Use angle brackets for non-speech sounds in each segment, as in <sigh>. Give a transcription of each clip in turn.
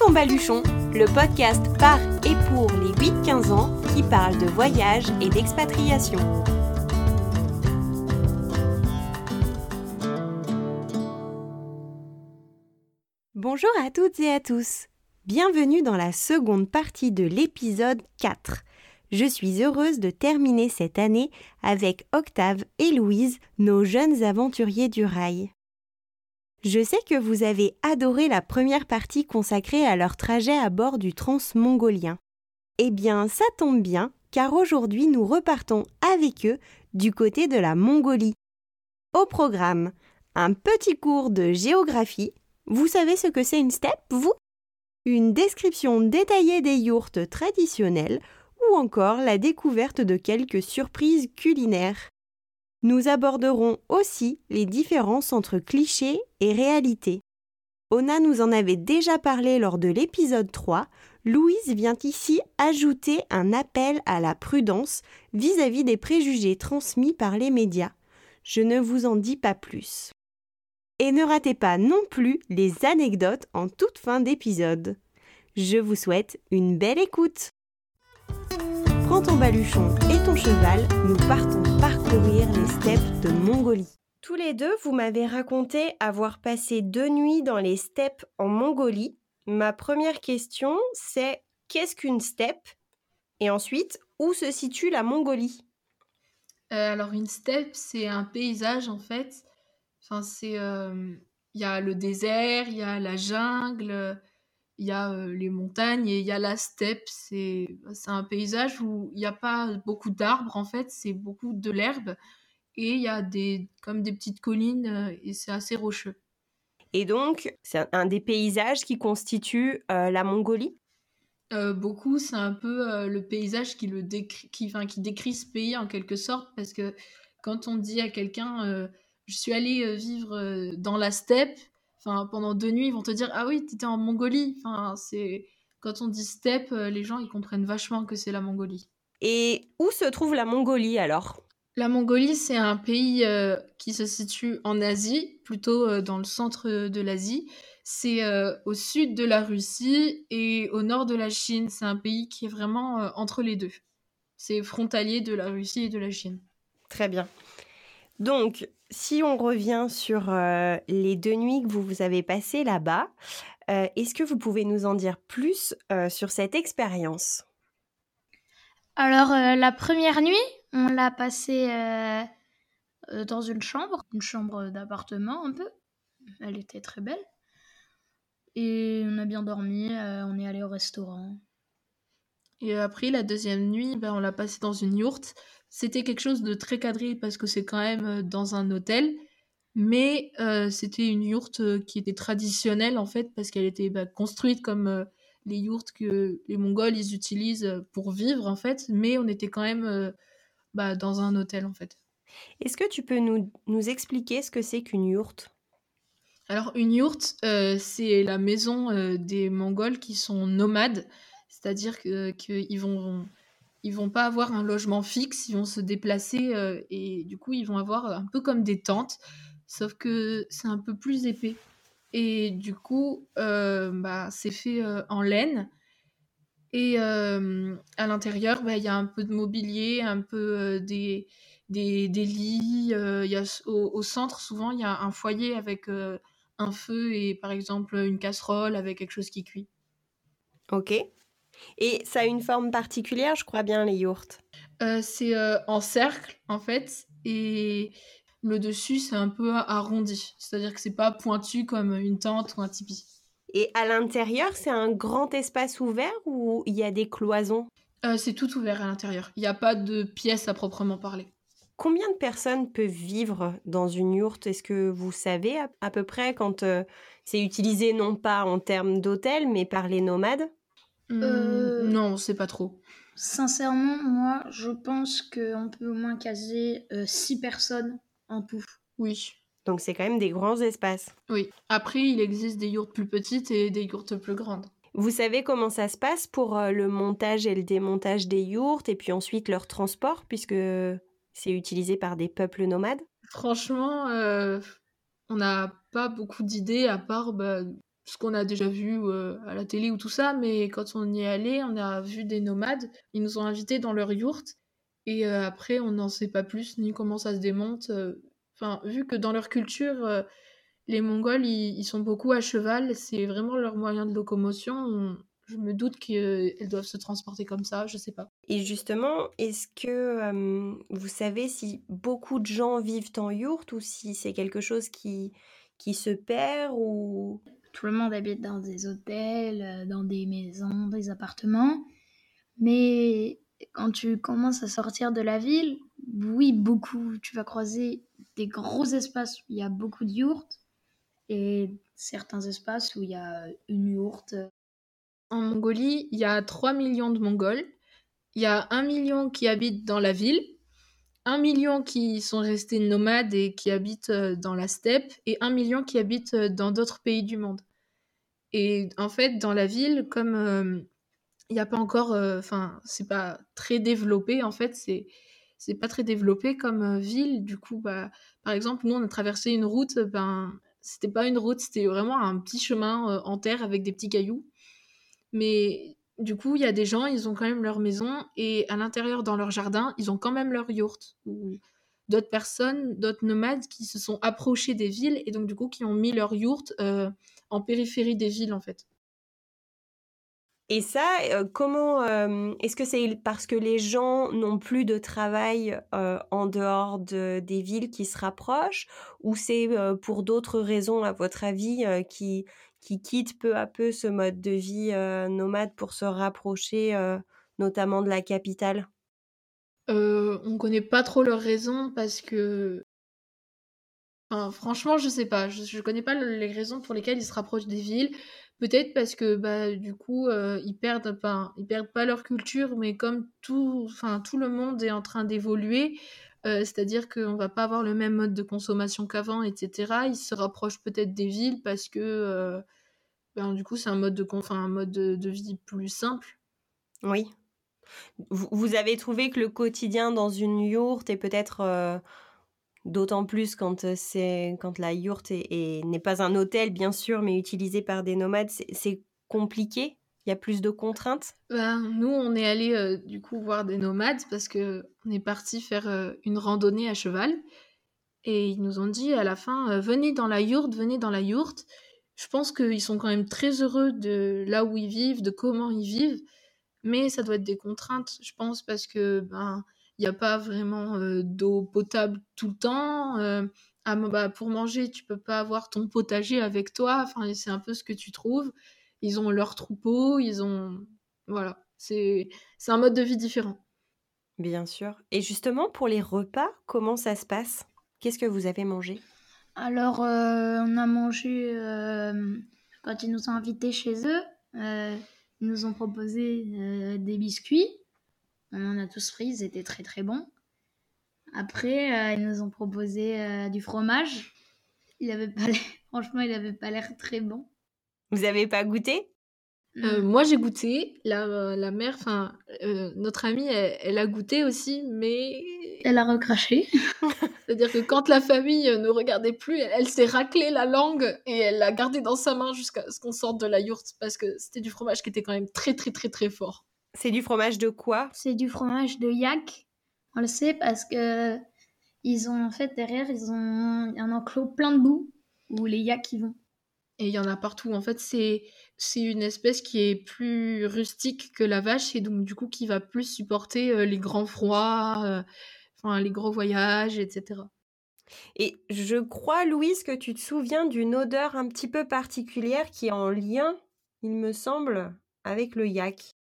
ton baluchon, le podcast par et pour les 8-15 ans qui parle de voyage et d'expatriation. Bonjour à toutes et à tous. Bienvenue dans la seconde partie de l'épisode 4. Je suis heureuse de terminer cette année avec Octave et Louise, nos jeunes aventuriers du rail. Je sais que vous avez adoré la première partie consacrée à leur trajet à bord du transmongolien. Eh bien, ça tombe bien, car aujourd'hui nous repartons avec eux du côté de la Mongolie. Au programme, un petit cours de géographie. Vous savez ce que c'est une steppe, vous? Une description détaillée des yourtes traditionnelles ou encore la découverte de quelques surprises culinaires. Nous aborderons aussi les différences entre clichés et réalité. Ona nous en avait déjà parlé lors de l'épisode 3. Louise vient ici ajouter un appel à la prudence vis-à-vis des préjugés transmis par les médias. Je ne vous en dis pas plus. Et ne ratez pas non plus les anecdotes en toute fin d'épisode. Je vous souhaite une belle écoute. Prends ton baluchon et ton cheval, nous partons parcourir les steppes de Mongolie. Tous les deux, vous m'avez raconté avoir passé deux nuits dans les steppes en Mongolie. Ma première question, c'est qu'est-ce qu'une steppe? Et ensuite, où se situe la Mongolie? Euh, alors une steppe, c'est un paysage en fait. Enfin, c'est euh, il y a le désert, il y a la jungle, il y a euh, les montagnes et il y a la steppe. C'est c'est un paysage où il n'y a pas beaucoup d'arbres en fait, c'est beaucoup de l'herbe et il y a des comme des petites collines euh, et c'est assez rocheux. Et donc, c'est un- des paysages qui constitue euh, la Mongolie? Euh, beaucoup, c'est un peu le paysage qui le décrit, qui, enfin, qui décrit ce pays en quelque sorte, parce que quand on dit à quelqu'un, je suis allé vivre dans la steppe, enfin, pendant deux nuits, ils vont te dire, ah oui, t'étais en Mongolie. Enfin, c'est quand on dit steppe, euh, les gens ils comprennent vachement que c'est la Mongolie. Et où se trouve la Mongolie alors? La Mongolie, c'est un pays euh, qui se situe en Asie, plutôt euh, dans le centre de l'Asie. C'est euh, au sud de la Russie et au nord de la Chine. C'est un pays qui est vraiment entre les deux. C'est frontalier de la Russie et de la Chine. Très bien. Donc, si on revient sur euh, les deux nuits que vous, vous avez passées là-bas, euh, est-ce que vous pouvez nous en dire plus euh, sur cette expérience? Alors, euh, la première nuit, on l'a passée dans une chambre, une chambre d'appartement un peu. Elle était très belle. Et on a bien dormi, euh, on est allé au restaurant. Et après, la deuxième nuit, ben, on l'a passé dans une yourte. C'était quelque chose de très cadré parce que c'est quand même euh, dans un hôtel. Mais euh, c'était une yourte euh, qui était traditionnelle en fait parce qu'elle était bah, construite comme euh, les yourtes que les Mongols ils utilisent pour vivre en fait. Mais on était quand même euh, bah, dans un hôtel en fait. Est-ce que tu peux nous, nous expliquer ce que c'est qu'une yourte? Alors une yourte, c'est la maison des Mongols qui sont nomades, c'est-à-dire que qu'ils vont ils vont pas avoir un logement fixe, ils vont se déplacer euh, et du coup ils vont avoir un peu comme des tentes, sauf que c'est un peu plus épais. Et du coup, euh, bah, c'est fait euh, en laine. Et à l'intérieur, bah, il y a un peu de mobilier, un peu des, des, des lits. y a, au, au centre, souvent, il y a un foyer avec un feu et par exemple une casserole avec quelque chose qui cuit. Ok. Et ça a une forme particulière, je crois bien, les yourtes. Euh, c'est euh, en cercle en fait et le dessus c'est un peu arrondi, c'est-à-dire que c'est pas pointu comme une tente ou un tipi. Et à l'intérieur, c'est un grand espace ouvert ou il y a des cloisons? Euh, c'est tout ouvert à l'intérieur, il n'y a pas de pièce à proprement parler. Combien de personnes peuvent vivre dans une yourte? Est-ce que vous savez à, à peu près quand euh, c'est utilisé non pas en termes d'hôtel, mais par les nomades? Euh, Non, c'est pas trop. Sincèrement, moi, je pense qu'on peut au moins caser 6 personnes en tout. Oui. Donc c'est quand même des grands espaces. Oui. Après, il existe des yourtes plus petites et des yourtes plus grandes. Vous savez comment ça se passe pour euh, le montage et le démontage des yourtes et puis ensuite leur transport puisque c'est utilisé par des peuples nomades? Franchement, euh, on n'a pas beaucoup d'idées à part bah, ce qu'on a déjà vu à la télé ou tout ça, mais quand on y est allé, on a vu des nomades. Ils nous ont invités dans leur yourte et après, on n'en sait pas plus ni comment ça se démonte. Enfin, vu que dans leur culture, les Mongols, ils, sont beaucoup à cheval, c'est vraiment leur moyen de locomotion. je me doute qu'elles doivent se transporter comme ça, je sais pas. Et justement, est-ce que vous savez si beaucoup de gens vivent en yourte ou si c'est quelque chose qui, qui se perd ou? Tout le monde habite dans des hôtels, euh, dans des maisons, des appartements. Mais quand tu commences à sortir de la ville, oui, beaucoup, tu vas croiser des gros espaces où il y a beaucoup de yourtes et certains espaces où il y a une yourte. En Mongolie, il y a 3 millions de Mongols. Il y a 1 million qui habitent dans la ville, 1 million qui sont restés nomades et qui habitent euh, dans la steppe, et 1 million qui habitent euh, dans d'autres pays du monde. Et en fait, dans la ville, comme euh, il n'y a pas encore, enfin, c'est pas très développé, en fait, c'est c'est pas très développé comme ville. Du coup, bah, par exemple, nous, on a traversé une route, ben, c'était pas une route, c'était vraiment un petit chemin en terre avec des petits cailloux. Mais du coup, il y a des gens, ils ont quand même leur maison et à l'intérieur, dans leur jardin, ils ont quand même leur yourte. Ou d'autres personnes, d'autres nomades qui se sont approchés des villes et donc du coup qui ont mis leur yourte euh, en périphérie des villes en fait. Et ça, euh, comment euh, est-ce que c'est parce que les gens n'ont plus de travail en dehors de, des villes qui se rapprochent, ou c'est pour d'autres raisons, à votre avis, qui qui quittent peu à peu ce mode de vie nomade pour se rapprocher notamment de la capitale? Euh, On connaît pas trop leurs raisons parce que. franchement, je sais pas. Je, ne connais pas les raisons pour lesquelles ils se rapprochent des villes. Peut-être parce que bah, du coup, ils, perdent, ils perdent pas leur culture, mais comme tout, tout le monde est en train d'évoluer, c'est-à-dire qu'on va pas avoir le même mode de consommation qu'avant, etc. Ils se rapprochent peut-être des villes parce que ben, du coup c'est un mode de, un mode de, vie plus simple. Oui. Vous, avez trouvé que le quotidien dans une yourte et peut-être d'autant plus quand c'est quand la yourte n'est pas un hôtel bien sûr, mais utilisé par des nomades, c'est compliqué? Il y a plus de contraintes? Ben, Nous, on est allé euh, du coup voir des nomades parce que on est parti faire euh, une randonnée à cheval. Et ils nous ont dit à la fin euh, venez dans la yourte, venez dans la yourte. Je pense qu'ils sont quand même très heureux de là où ils vivent, de comment ils vivent. Mais ça doit être des contraintes, je pense, parce que ben il n'y a pas vraiment d'eau potable tout le temps. Ah, bah, pour manger, tu peux pas avoir ton potager avec toi. Enfin, c'est un peu ce que tu trouves ils ont leur troupeau, ils ont... Voilà, c'est un mode de vie différent. Bien sûr. Et justement, pour les repas, comment ça se passe? Qu'est-ce que vous avez mangé? Alors, euh, on a mangé, euh, quand ils nous ont invités chez eux, euh, ils nous ont proposé des biscuits. On en a tous pris, ils étaient très très bons. Après, ils nous ont proposé du fromage. Il avait pas <laughs> Franchement, il n'avait pas l'air très bon. Vous avez pas goûté? Euh, moi j'ai goûté, la, la mère, enfin euh, notre amie, elle, a goûté aussi, mais elle a recraché. <laughs> C'est-à-dire que quand la famille ne regardait plus, elle, s'est raclée la langue et elle l'a gardée dans sa main jusqu'à ce qu'on sorte de la yourte parce que c'était du fromage qui était quand même très très très très fort. C'est du fromage de quoi? C'est du fromage de yak. On le sait parce que ils ont en fait derrière ils ont un enclos plein de boue où les yaks y vont. Et il y en a partout. En fait, c'est c'est une espèce qui est plus rustique que la vache et donc du coup qui va plus supporter euh, les grands froids, euh, enfin les gros voyages, etc. Et je crois, Louise, que tu te souviens d'une odeur un petit peu particulière qui est en lien, il me semble, avec le yak.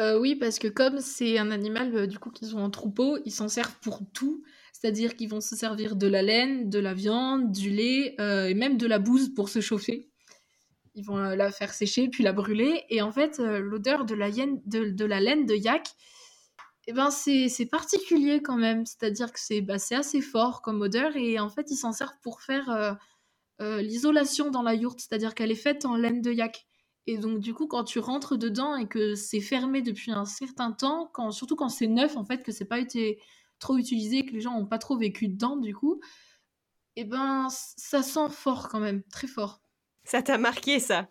Euh, oui, parce que comme c'est un animal du coup qu'ils ont en troupeau, ils s'en servent pour tout. C'est-à-dire qu'ils vont se servir de la laine, de la viande, du lait et même de la bouse pour se chauffer ils vont la faire sécher puis la brûler. Et en fait euh, l'odeur de la, de, la laine de yak eh ben c'est particulier quand même. C'est-à-dire que c'est bah, assez fort comme odeur. Et en fait ils s'en servent pour faire euh, euh, l'isolation dans la yourte. C'est-à-dire qu'elle est faite en laine de yak. Et donc du coup quand tu rentres dedans et que c'est fermé depuis un certain temps quand surtout quand c'est neuf en fait que c'est pas été trop utilisé que les gens ont pas trop vécu dedans du coup et eh ben ça sent fort quand même. Très fort Ça t'a marqué ça?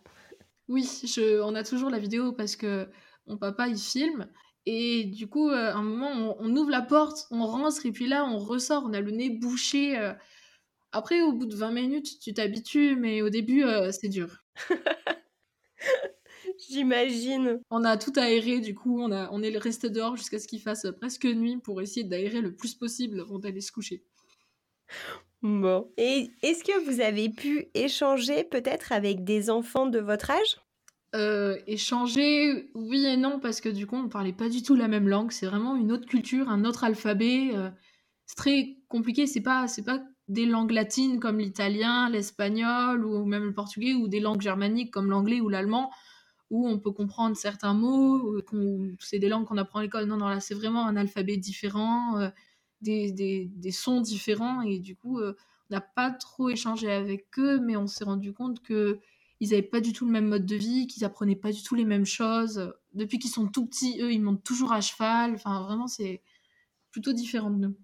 Oui, je, on a toujours la vidéo parce que mon papa il filme et du coup, à un moment, on, ouvre la porte, on rentre et puis là, on ressort, on a le nez bouché. Après, au bout de 20 minutes, tu t'habitues, mais au début, c'est dur. <laughs> J'imagine. On a tout aéré, du coup, on, a, on est resté dehors jusqu'à ce qu'il fasse presque nuit pour essayer d'aérer le plus possible avant d'aller se coucher. Bon. Et est-ce que vous avez pu échanger peut-être avec des enfants de votre âge? Euh, échanger, oui et non, parce que du coup, on parlait pas du tout la même langue. C'est vraiment une autre culture, un autre alphabet. Euh, c'est très compliqué. C'est pas, c'est pas des langues latines comme l'italien, l'espagnol ou même le portugais, ou des langues germaniques comme l'anglais ou l'allemand, où on peut comprendre certains mots. C'est des langues qu'on apprend à l'école. Non, non, là, c'est vraiment un alphabet différent, euh, des, des, des, sons différents, et du coup, on n'a pas trop échangé avec eux, mais on s'est rendu compte que ils n'avaient pas du tout le même mode de vie, qu'ils apprenaient pas du tout les mêmes choses. Depuis qu'ils sont tout petits, eux, ils montent toujours à cheval. Enfin, vraiment, c'est plutôt différent de nous.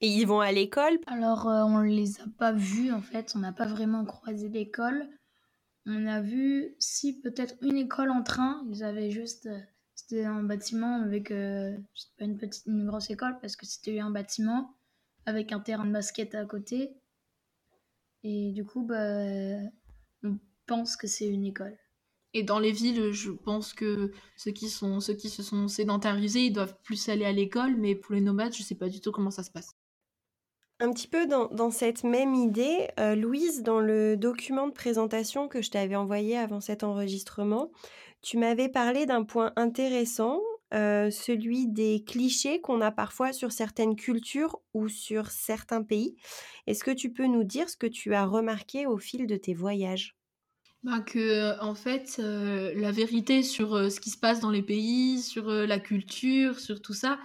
Et ils vont à l'école? Alors, euh, on ne les a pas vus, en fait. On n'a pas vraiment croisé l'école. On a vu, si, peut-être une école en train. Ils avaient juste... C'était un bâtiment avec... Euh, pas une, petite, une grosse école, parce que c'était un bâtiment avec un terrain de basket à côté. Et du coup, bah, pense que c'est une école. Et dans les villes, je pense que ceux qui, sont, ceux qui se sont sédentarisés, ils doivent plus aller à l'école, mais pour les nomades, je sais pas du tout comment ça se passe. Un petit peu dans, cette même idée, euh, Louise, dans le document de présentation que je t'avais envoyé avant cet enregistrement, tu m'avais parlé d'un point intéressant, euh, celui des clichés qu'on a parfois sur certaines cultures ou sur certains pays. Est-ce que tu peux nous dire ce que tu as remarqué au fil de tes voyages? Bah que en fait euh, la vérité sur euh, ce qui se passe dans les pays, sur euh, la culture, sur tout ça,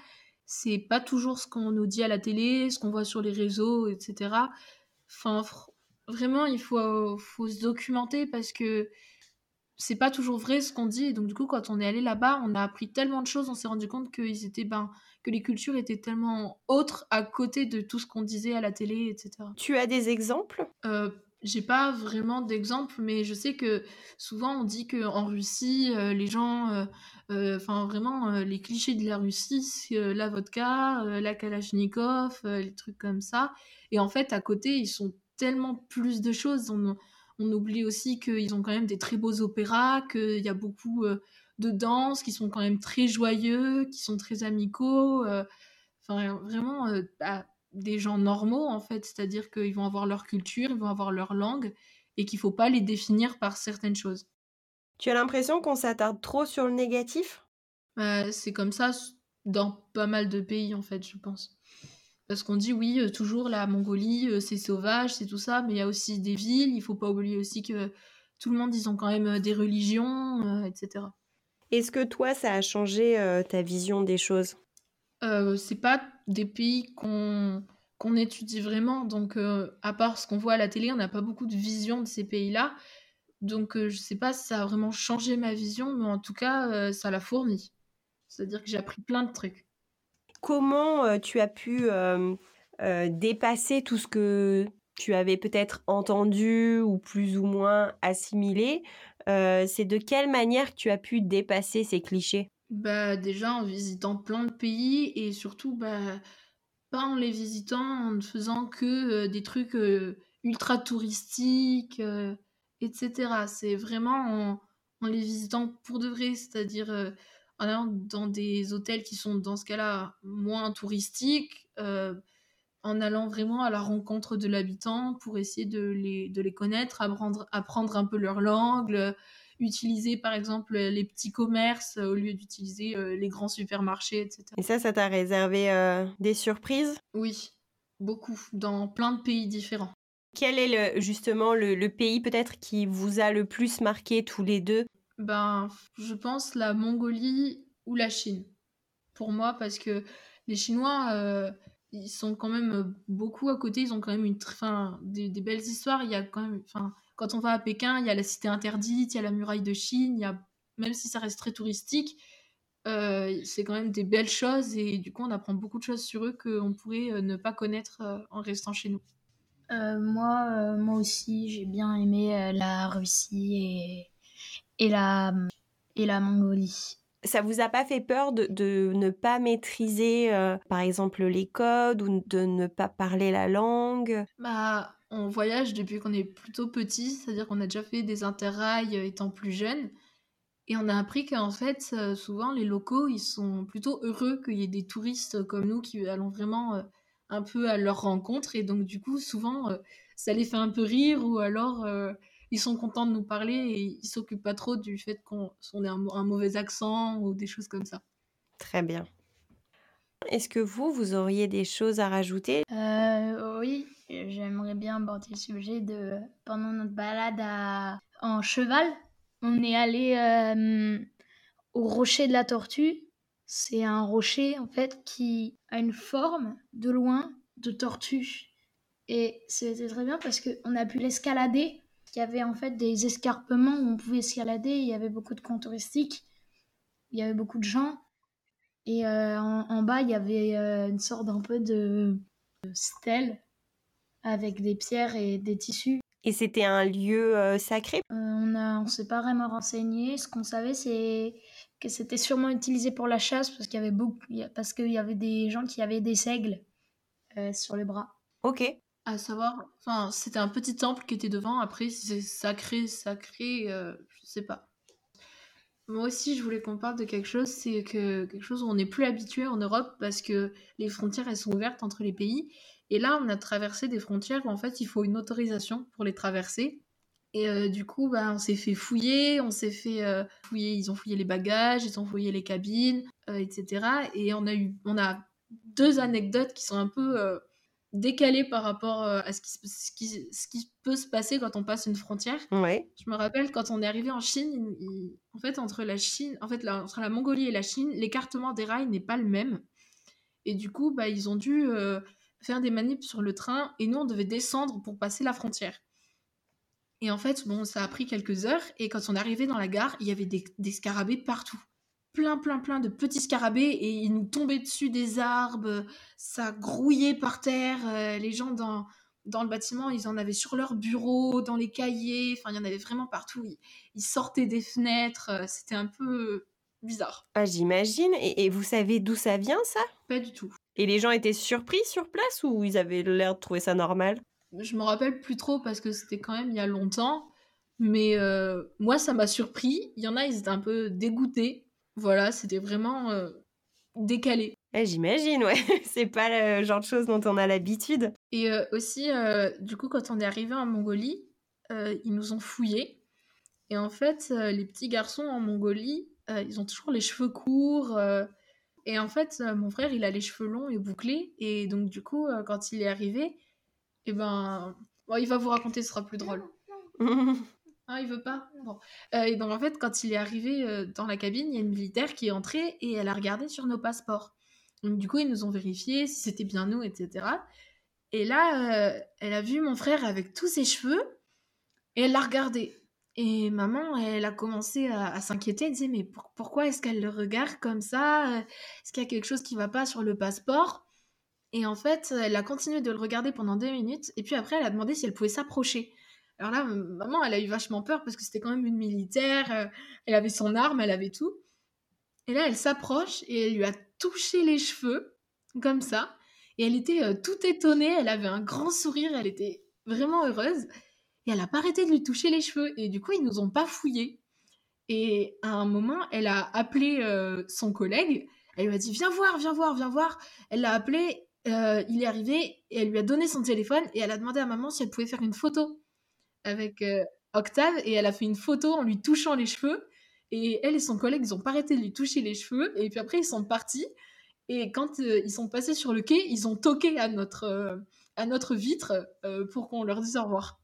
c'est pas toujours ce qu'on nous dit à la télé, ce qu'on voit sur les réseaux, etc. Enfin vraiment il faut faut se documenter parce que c'est pas toujours vrai ce qu'on dit et donc du coup quand on est allé là-bas, on a appris tellement de choses, on s'est rendu compte que ils étaient ben que les cultures étaient tellement autres à côté de tout ce qu'on disait à la télé, etc. Tu as des exemples? J'ai pas vraiment d'exemple, mais je sais que souvent on dit qu'en Russie, euh, les gens, euh, euh, enfin vraiment, les clichés de la Russie, c'est la vodka, la kalachnikov, les trucs comme ça. Et en fait, à côté, ils sont tellement plus de choses. On, on oublie aussi qu'ils ont quand même des très beaux opéras, qu'il y a beaucoup de danses qui sont quand même très joyeux, qui sont très amicaux. Enfin, vraiment, bah, des gens normaux, en fait. C'est-à-dire qu'ils vont avoir leur culture, ils vont avoir leur langue, et qu'il faut pas les définir par certaines choses. Tu as l'impression qu'on s'attarde trop sur le négatif? Bah, C'est comme ça dans pas mal de pays, en fait, je pense. Parce qu'on dit, oui, euh, toujours la Mongolie, euh, c'est sauvage, c'est tout ça, mais il y a aussi des villes, il faut pas oublier aussi que tout le monde, ils ont quand même euh, des religions, etc. Est-ce que toi, ça a changé ta vision des choses? Euh, c'est pas des pays qu'on étudie vraiment. Donc, euh, à part ce qu'on voit à la télé, on n'a pas beaucoup de vision de ces pays-là. Donc, euh, je sais pas si ça a vraiment changé ma vision, mais en tout cas, ça l'a fourni. C'est-à-dire que j'ai appris plein de trucs. Comment tu as pu dépasser tout ce que tu avais peut-être entendu ou plus ou moins assimilé C'est de quelle manière tu as pu dépasser ces clichés? Bah, déjà en visitant plein de pays et surtout, bah, pas en les visitant en ne faisant que des trucs ultra touristiques, etc. C'est vraiment en, les visitant pour de vrai, c'est-à-dire en allant dans des hôtels qui sont dans ce cas-là moins touristiques, en allant vraiment à la rencontre de l'habitant pour essayer de les, de les connaître, apprendre, apprendre un peu leur langue, utiliser par exemple les petits commerces euh, au lieu d'utiliser euh, les grands supermarchés, etc. Et ça, ça t'a réservé euh, des surprises? Oui, beaucoup, dans plein de pays différents. Quel est le, justement le, pays peut-être qui vous a le plus marqué tous les deux? Ben, je pense la Mongolie ou la Chine. Pour moi, parce que les Chinois, ils sont quand même beaucoup à côté. Ils ont quand même une, fin, des, des, belles histoires. Il y a quand même, enfin, quand on va à Pékin, il y a la cité interdite, il y a la muraille de Chine, il y a, même si ça reste très touristique, euh, c'est quand même des belles choses et du coup on apprend beaucoup de choses sur eux qu'on pourrait euh, ne pas connaître euh, en restant chez nous. moi, moi aussi, j'ai bien aimé la Russie et, et, la, et la Mongolie. Ça vous a pas fait peur de, de ne pas maîtriser, par exemple, les codes ou de ne pas parler la langue? Bah, on voyage depuis qu'on est plutôt petit, c'est-à-dire qu'on a déjà fait des interrails étant plus jeune. Et on a appris qu'en fait, souvent, les locaux, ils sont plutôt heureux qu'il y ait des touristes comme nous qui allons vraiment un peu à leur rencontre. Et donc, du coup, souvent, ça les fait un peu rire ou alors ils sont contents de nous parler et ils s'occupent pas trop du fait qu'on ait un, un, mauvais accent ou des choses comme ça. Très bien. Est-ce que vous, vous auriez des choses à rajouter? Euh, Oui, j'aimerais bien aborder le sujet de pendant notre balade en cheval. On est allé euh, au rocher de la tortue. C'est un rocher en fait qui a une forme de loin de tortue. Et c'était très bien parce qu'on a pu l'escalader il y avait en fait des escarpements où on pouvait escalader. Il y avait beaucoup de camps touristiques. Il y avait beaucoup de gens. Et euh, en, bas, il y avait euh, une sorte d'un peu de, stèle avec des pierres et des tissus. Et c'était un lieu euh, sacré? On ne s'est pas vraiment renseigné. Ce qu'on savait, c'est que c'était sûrement utilisé pour la chasse parce qu'il y avait beaucoup, parce qu'il y avait des gens qui avaient des seigles sur les bras. Ok. À savoir, enfin, c'était un petit temple qui était devant. Après, si c'est sacré, sacré, euh, je sais pas. Moi aussi, je voulais qu'on parle de quelque chose, c'est que quelque chose où on n'est plus habitué en Europe parce que les frontières elles sont ouvertes entre les pays. Et là, on a traversé des frontières où en fait il faut une autorisation pour les traverser. Et euh, du coup, bah, on s'est fait fouiller, on s'est fait euh, fouiller, ils ont fouillé les bagages, ils ont fouillé les cabines, etc. Et on a eu, on a deux anecdotes qui sont un peu décalé par rapport euh, à ce qui, ce, qui, ce qui, peut se passer quand on passe une frontière. Ouais. Je me rappelle quand on est arrivé en Chine, en fait entre la Chine, en fait la, entre la Mongolie et la Chine, l'écartement des rails n'est pas le même. Et du coup, bah, ils ont dû euh, faire des manips sur le train et nous on devait descendre pour passer la frontière. Et en fait, bon, ça a pris quelques heures et quand on arrivé dans la gare, il y avait des, des scarabées partout plein, plein, plein de petits scarabées et ils nous tombaient dessus des arbres, ça grouillait par terre, euh, les gens dans, dans le bâtiment, ils en avaient sur leur bureau, dans les cahiers, enfin, il y en avait vraiment partout. Ils, sortaient des fenêtres, euh, c'était un peu bizarre. Ah, j'imagine. Et, vous savez d'où ça vient, ça? Pas du tout. Et les gens étaient surpris sur place ou ils avaient l'air de trouver ça normal? Je me rappelle plus trop parce que c'était quand même il y a longtemps. Mais euh, moi, ça m'a surpris. Il y en a, ils étaient un peu dégoûtés voilà, c'était vraiment euh, décalé. Eh, j'imagine, ouais. <laughs> c'est pas le genre de choses dont on a l'habitude. Et euh, aussi, du coup, quand on est arrivé en Mongolie, ils nous ont fouillés. Et en fait, les petits garçons en Mongolie, ils ont toujours les cheveux courts. Et en fait, mon frère, il a les cheveux longs et bouclés. Et donc, du coup, quand il est arrivé, eh ben, bon, il va vous raconter, ce sera plus drôle. <laughs> Ah, il veut pas Bon. Euh, et donc, en fait, quand il est arrivé euh, dans la cabine, il y a une militaire qui est entrée et elle a regardé sur nos passeports. Donc, du coup, ils nous ont vérifié si c'était bien nous, etc. Et là, euh, elle a vu mon frère avec tous ses cheveux et elle l'a regardé. Et maman, elle a commencé à, s'inquiéter. Elle disait, mais pourquoi est-ce qu'elle le regarde comme ça? Est-ce qu'il y a quelque chose qui va pas sur le passeport? Et en fait, elle a continué de le regarder pendant deux minutes. Et puis après, elle a demandé si elle pouvait s'approcher. Alors là, maman, elle a eu vachement peur parce que c'était quand même une militaire, euh, elle avait son arme, elle avait tout. Et là, elle s'approche et elle lui a touché les cheveux, comme ça. Et elle était euh, toute étonnée, elle avait un grand sourire, elle était vraiment heureuse. Et elle n'a pas arrêté de lui toucher les cheveux. Et du coup, ils nous ont pas fouillés. Et à un moment, elle a appelé euh, son collègue. Elle lui a dit Viens voir, viens voir, viens voir. Elle l'a appelé, il est arrivé et elle lui a donné son téléphone et elle a demandé à maman si elle pouvait faire une photo avec euh, Octave et elle a fait une photo en lui touchant les cheveux. Et elle et son collègue, ils ont pas arrêté de lui toucher les cheveux. Et puis après, ils sont partis. Et quand euh, ils sont passés sur le quai, ils ont toqué à notre, euh, à notre vitre pour qu'on leur dise au revoir.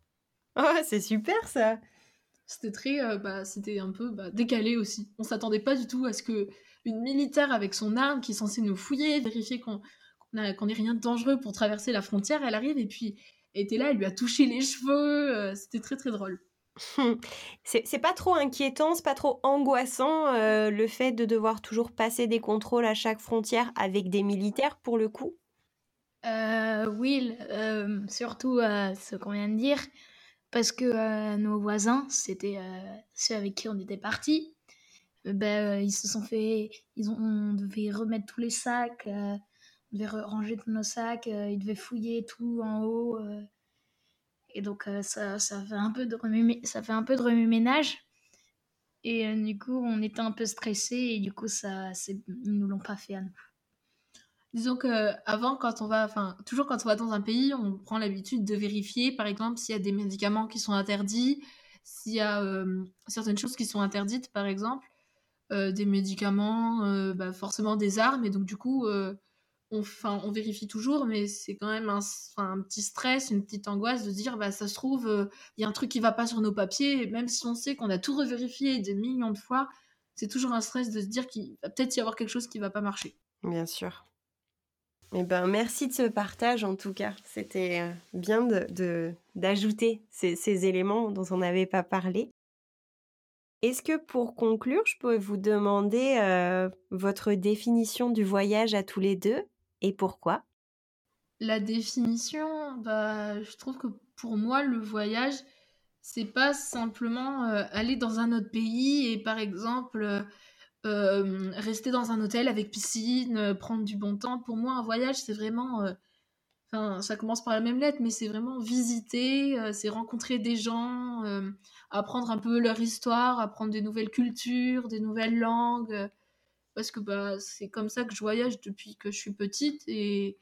<laughs> Oh, c'est super ça C'était très... bah, c'était un peu bah, décalé aussi. On s'attendait pas du tout à ce que une militaire avec son arme qui est censée nous fouiller, vérifier qu'on qu'on n'ait rien de dangereux pour traverser la frontière, elle arrive et puis était là, elle lui a touché les cheveux. Euh, c'était très très drôle. <laughs> c'est pas trop inquiétant, c'est pas trop angoissant euh, le fait de devoir toujours passer des contrôles à chaque frontière avec des militaires pour le coup? Euh, oui, surtout ce qu'on vient de dire, parce que nos voisins, c'était ceux avec qui on était partis, ben, ils se sont fait, ils ont, on devait remettre tous les sacs, on devait ranger tous nos sacs, ils devaient fouiller tout en haut. et donc ça, ça, fait un peu de remue, ça fait un peu de remue-ménage. Et du coup, on était un peu stressés et du coup, ça, ils nous l'ont pas fait à nous. Disons que avant, quand on va, enfin, toujours quand on va dans un pays, on prend l'habitude de vérifier, par exemple, s'il y a des médicaments qui sont interdits, s'il y a certaines choses qui sont interdites, par exemple. Euh, des médicaments, euh, bah, forcément des armes. Et donc, du coup, euh, on, vérifie toujours, mais c'est quand même un, petit stress, une petite angoisse de dire, bah, ça se trouve, il y a un truc qui va pas sur nos papiers. même si on sait qu'on a tout revérifié des millions de fois, c'est toujours un stress de se dire qu'il va peut-être y avoir quelque chose qui va pas marcher. Bien sûr. Eh ben, merci de ce partage en tout cas. C'était bien d'ajouter ces, éléments dont on n'avait pas parlé. Est-ce que pour conclure, je peux vous demander euh, votre définition du voyage à tous les deux et pourquoi? La définition, bah, je trouve que pour moi, le voyage, c'est pas simplement euh, aller dans un autre pays et par exemple euh, rester dans un hôtel avec piscine, prendre du bon temps. Pour moi, un voyage, c'est vraiment Enfin, ça commence par la même lettre, mais c'est vraiment visiter, c'est rencontrer des gens, apprendre un peu leur histoire, apprendre des nouvelles cultures, des nouvelles langues. Euh, parce que bah, c'est comme ça que je voyage depuis que je suis petite. Et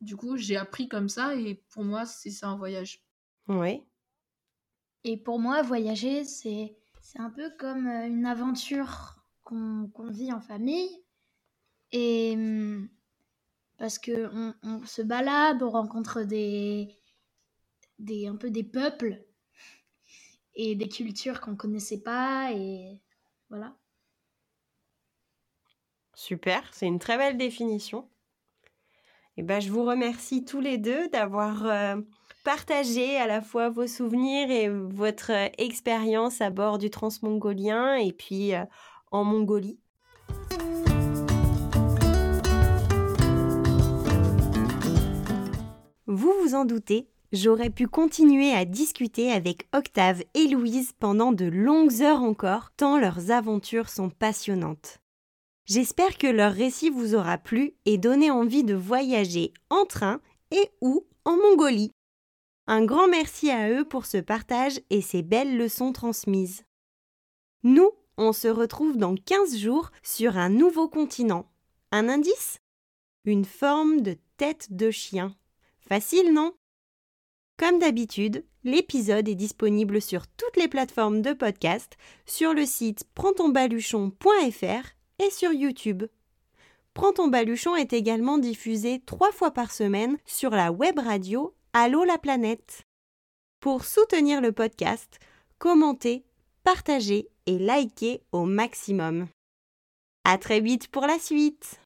du coup, j'ai appris comme ça. Et pour moi, c'est ça un voyage. Oui. Et pour moi, voyager, c'est un peu comme euh, une aventure qu'on vit en famille. Et hum, parce que on, se balade, on rencontre des, des un peu des peuples et des cultures qu'on connaissait pas et voilà. Super, c'est une très belle définition. Et eh ben, je vous remercie tous les deux d'avoir euh, partagé à la fois vos souvenirs et votre euh, expérience à bord du transmongolien et puis euh, en Mongolie. Vous vous en doutez, J'aurais pu continuer à discuter avec Octave et Louise pendant de longues heures encore, tant leurs aventures sont passionnantes. J'espère que leur récit vous aura plu et donné envie de voyager en train et ou en Mongolie. Un grand merci à eux pour ce partage et ces belles leçons transmises. Nous, on se retrouve dans 15 jours sur un nouveau continent. Un indice? Une forme de tête de chien. Facile, non? Comme d'habitude, l'épisode est disponible sur toutes les plateformes de podcast, sur le site prendtonbaluchon.fr et sur YouTube. Prends ton baluchon est également diffusé trois fois par semaine sur la web radio Allô la planète. Pour soutenir le podcast, commentez, partagez et likez au maximum. À très vite pour la suite!